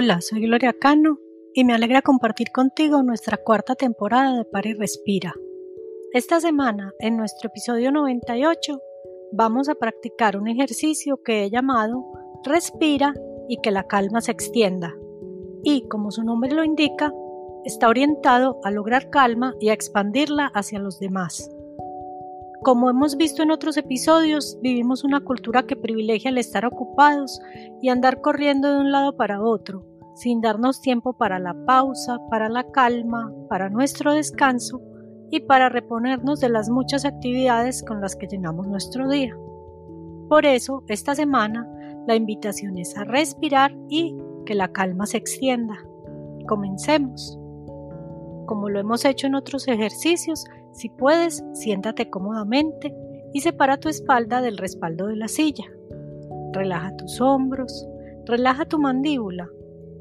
Hola, soy Gloria Cano y me alegra compartir contigo nuestra cuarta temporada de Para y Respira. Esta semana, en nuestro episodio 98, vamos a practicar un ejercicio que he llamado Respira y que la calma se extienda. Y, como su nombre lo indica, está orientado a lograr calma y a expandirla hacia los demás. Como hemos visto en otros episodios, vivimos una cultura que privilegia el estar ocupados y andar corriendo de un lado para otro, sin darnos tiempo para la pausa, para la calma, para nuestro descanso y para reponernos de las muchas actividades con las que llenamos nuestro día. Por eso, esta semana, la invitación es a respirar y que la calma se extienda. Comencemos. Como lo hemos hecho en otros ejercicios, si puedes, siéntate cómodamente y separa tu espalda del respaldo de la silla. Relaja tus hombros, relaja tu mandíbula,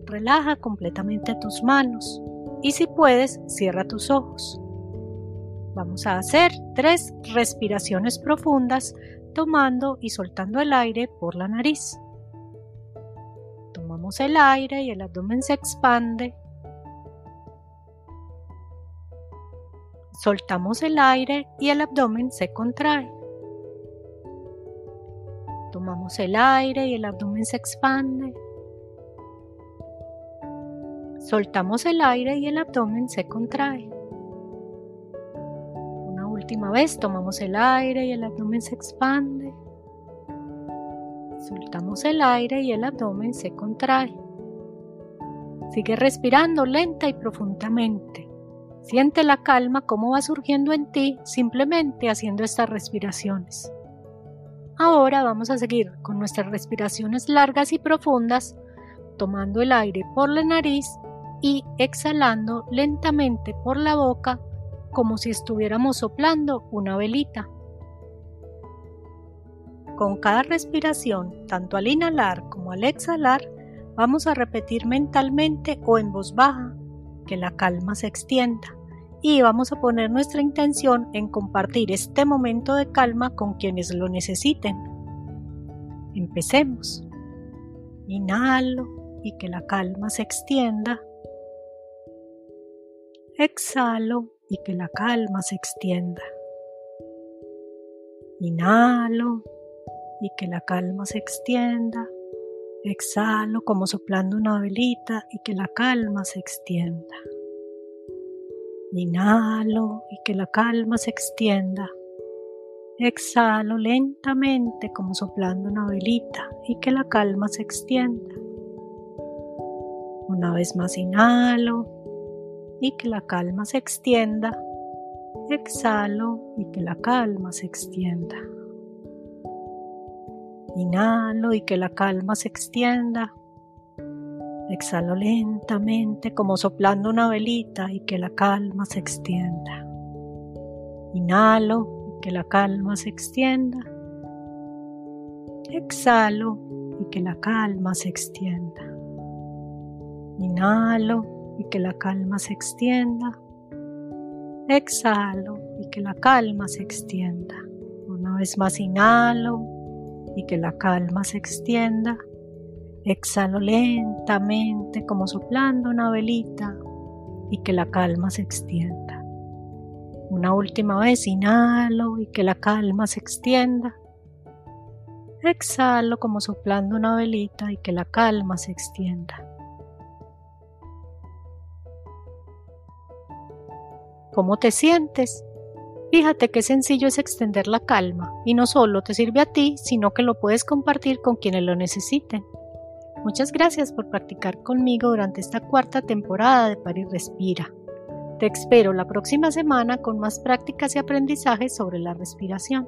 relaja completamente tus manos y si puedes, cierra tus ojos. Vamos a hacer tres respiraciones profundas tomando y soltando el aire por la nariz. Tomamos el aire y el abdomen se expande Soltamos el aire y el abdomen se contrae. Tomamos el aire y el abdomen se expande. Soltamos el aire y el abdomen se contrae. Una última vez tomamos el aire y el abdomen se expande. Soltamos el aire y el abdomen se contrae. Sigue respirando lenta y profundamente. Siente la calma como va surgiendo en ti simplemente haciendo estas respiraciones. Ahora vamos a seguir con nuestras respiraciones largas y profundas, tomando el aire por la nariz y exhalando lentamente por la boca como si estuviéramos soplando una velita. Con cada respiración, tanto al inhalar como al exhalar, vamos a repetir mentalmente o en voz baja que la calma se extienda y vamos a poner nuestra intención en compartir este momento de calma con quienes lo necesiten. Empecemos. Inhalo y que la calma se extienda. Exhalo y que la calma se extienda. Inhalo y que la calma se extienda. Exhalo como soplando una velita y que la calma se extienda. Inhalo y que la calma se extienda. Exhalo lentamente como soplando una velita y que la calma se extienda. Una vez más inhalo y que la calma se extienda. Exhalo y que la calma se extienda. Inhalo y que la calma se extienda. Exhalo lentamente como soplando una velita y que la calma se extienda. Inhalo y que la calma se extienda. Exhalo y que la calma se extienda. Inhalo y que la calma se extienda. Exhalo y que la calma se extienda. Una vez más inhalo y que la calma se extienda. Exhalo lentamente como soplando una velita y que la calma se extienda. Una última vez inhalo y que la calma se extienda. Exhalo como soplando una velita y que la calma se extienda. ¿Cómo te sientes? Fíjate qué sencillo es extender la calma y no solo te sirve a ti, sino que lo puedes compartir con quienes lo necesiten. Muchas gracias por practicar conmigo durante esta cuarta temporada de Paris Respira. Te espero la próxima semana con más prácticas y aprendizajes sobre la respiración.